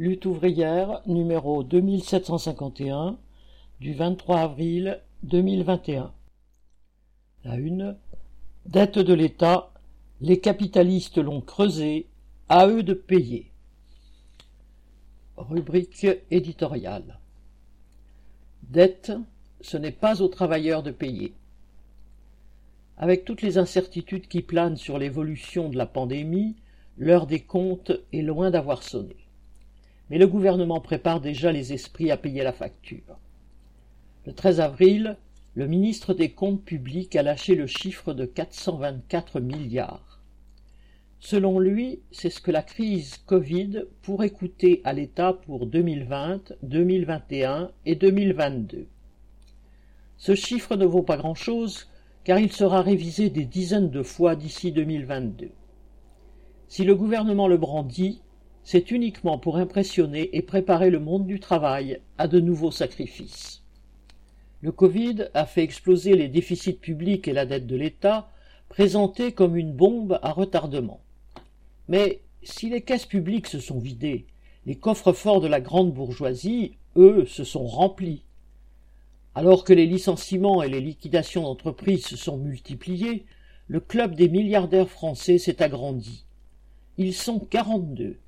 Lutte ouvrière numéro 2751 du 23 avril 2021. La une. Dette de l'État. Les capitalistes l'ont creusé. À eux de payer. Rubrique éditoriale. Dette, ce n'est pas aux travailleurs de payer. Avec toutes les incertitudes qui planent sur l'évolution de la pandémie, l'heure des comptes est loin d'avoir sonné. Mais le gouvernement prépare déjà les esprits à payer la facture. Le 13 avril, le ministre des Comptes publics a lâché le chiffre de 424 milliards. Selon lui, c'est ce que la crise Covid pourrait coûter à l'État pour 2020, 2021 et 2022. Ce chiffre ne vaut pas grand-chose car il sera révisé des dizaines de fois d'ici 2022. Si le gouvernement le brandit, c'est uniquement pour impressionner et préparer le monde du travail à de nouveaux sacrifices. Le Covid a fait exploser les déficits publics et la dette de l'État, présentés comme une bombe à retardement. Mais si les caisses publiques se sont vidées, les coffres forts de la grande bourgeoisie, eux, se sont remplis. Alors que les licenciements et les liquidations d'entreprises se sont multipliés, le club des milliardaires français s'est agrandi. Ils sont quarante-deux,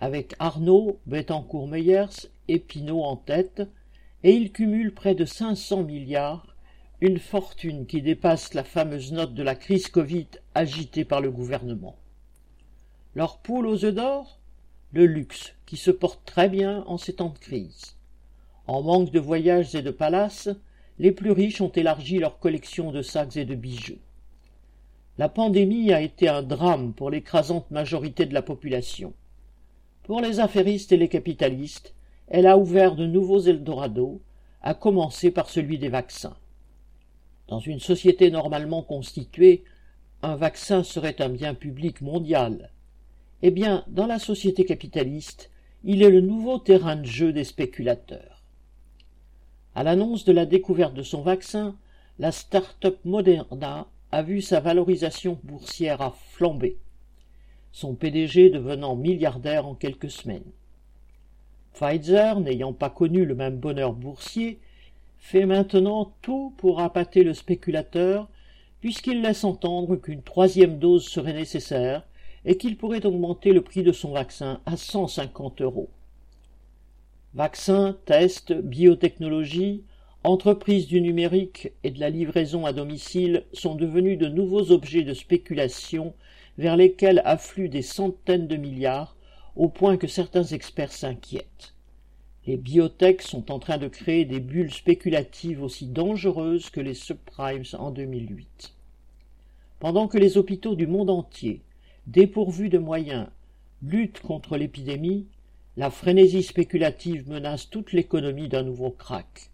avec Arnaud, Bettencourt-Meyers et Pinault en tête, et ils cumulent près de cinq cents milliards, une fortune qui dépasse la fameuse note de la crise Covid agitée par le gouvernement. Leur poule aux œufs d'or? Le luxe, qui se porte très bien en ces temps de crise. En manque de voyages et de palaces, les plus riches ont élargi leur collection de sacs et de bijoux. La pandémie a été un drame pour l'écrasante majorité de la population. Pour les affairistes et les capitalistes, elle a ouvert de nouveaux Eldorado, à commencer par celui des vaccins. Dans une société normalement constituée, un vaccin serait un bien public mondial. Eh bien, dans la société capitaliste, il est le nouveau terrain de jeu des spéculateurs. À l'annonce de la découverte de son vaccin, la start-up Moderna a vu sa valorisation boursière à flamber, son PDG devenant milliardaire en quelques semaines. Pfizer, n'ayant pas connu le même bonheur boursier, fait maintenant tout pour appâter le spéculateur, puisqu'il laisse entendre qu'une troisième dose serait nécessaire et qu'il pourrait augmenter le prix de son vaccin à cent cinquante euros. Vaccins, tests, biotechnologie, entreprises du numérique et de la livraison à domicile sont devenus de nouveaux objets de spéculation vers lesquels affluent des centaines de milliards, au point que certains experts s'inquiètent. Les biotech sont en train de créer des bulles spéculatives aussi dangereuses que les subprimes en 2008. Pendant que les hôpitaux du monde entier, dépourvus de moyens, luttent contre l'épidémie, la frénésie spéculative menace toute l'économie d'un nouveau krach.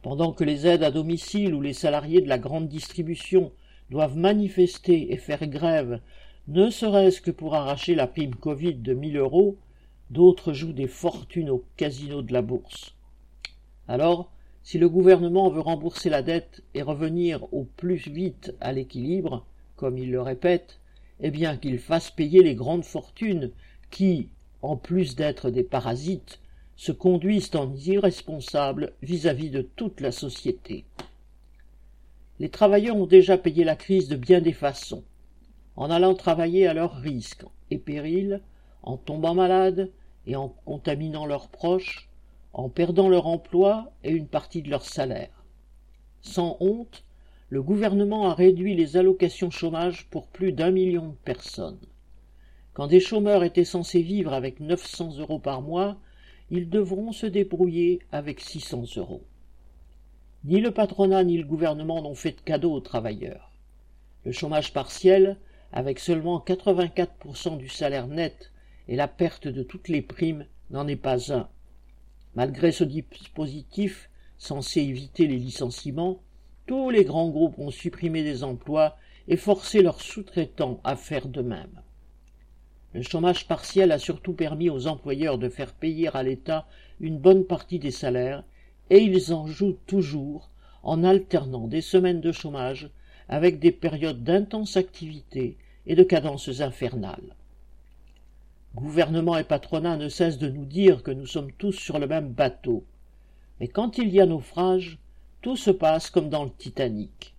Pendant que les aides à domicile ou les salariés de la grande distribution doivent manifester et faire grève, ne serait-ce que pour arracher la prime Covid de mille euros, d'autres jouent des fortunes au casino de la bourse. Alors, si le gouvernement veut rembourser la dette et revenir au plus vite à l'équilibre, comme il le répète, eh bien qu'il fasse payer les grandes fortunes qui, en plus d'être des parasites, se conduisent en irresponsables vis-à-vis de toute la société. Les travailleurs ont déjà payé la crise de bien des façons, en allant travailler à leurs risques et périls, en tombant malades et en contaminant leurs proches, en perdant leur emploi et une partie de leur salaire. Sans honte, le gouvernement a réduit les allocations chômage pour plus d'un million de personnes. Quand des chômeurs étaient censés vivre avec 900 euros par mois, ils devront se débrouiller avec 600 euros. Ni le patronat ni le gouvernement n'ont fait de cadeaux aux travailleurs. Le chômage partiel, avec seulement 84% du salaire net et la perte de toutes les primes, n'en est pas un. Malgré ce dispositif censé éviter les licenciements, tous les grands groupes ont supprimé des emplois et forcé leurs sous-traitants à faire de même. Le chômage partiel a surtout permis aux employeurs de faire payer à l'État une bonne partie des salaires, et ils en jouent toujours en alternant des semaines de chômage avec des périodes d'intense activité et de cadences infernales. Gouvernement et patronat ne cessent de nous dire que nous sommes tous sur le même bateau. Mais quand il y a naufrage, tout se passe comme dans le Titanic.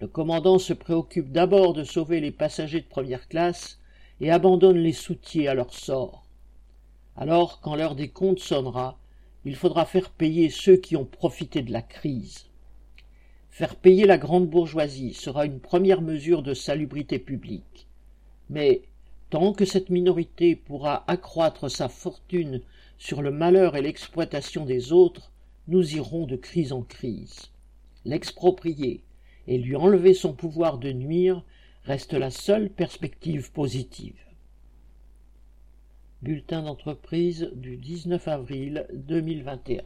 Le commandant se préoccupe d'abord de sauver les passagers de première classe et abandonne les soutiers à leur sort. Alors, quand l'heure des comptes sonnera, il faudra faire payer ceux qui ont profité de la crise. Faire payer la grande bourgeoisie sera une première mesure de salubrité publique. Mais tant que cette minorité pourra accroître sa fortune sur le malheur et l'exploitation des autres, nous irons de crise en crise. L'exproprier et lui enlever son pouvoir de nuire reste la seule perspective positive. Bulletin d'entreprise du 19 avril 2021.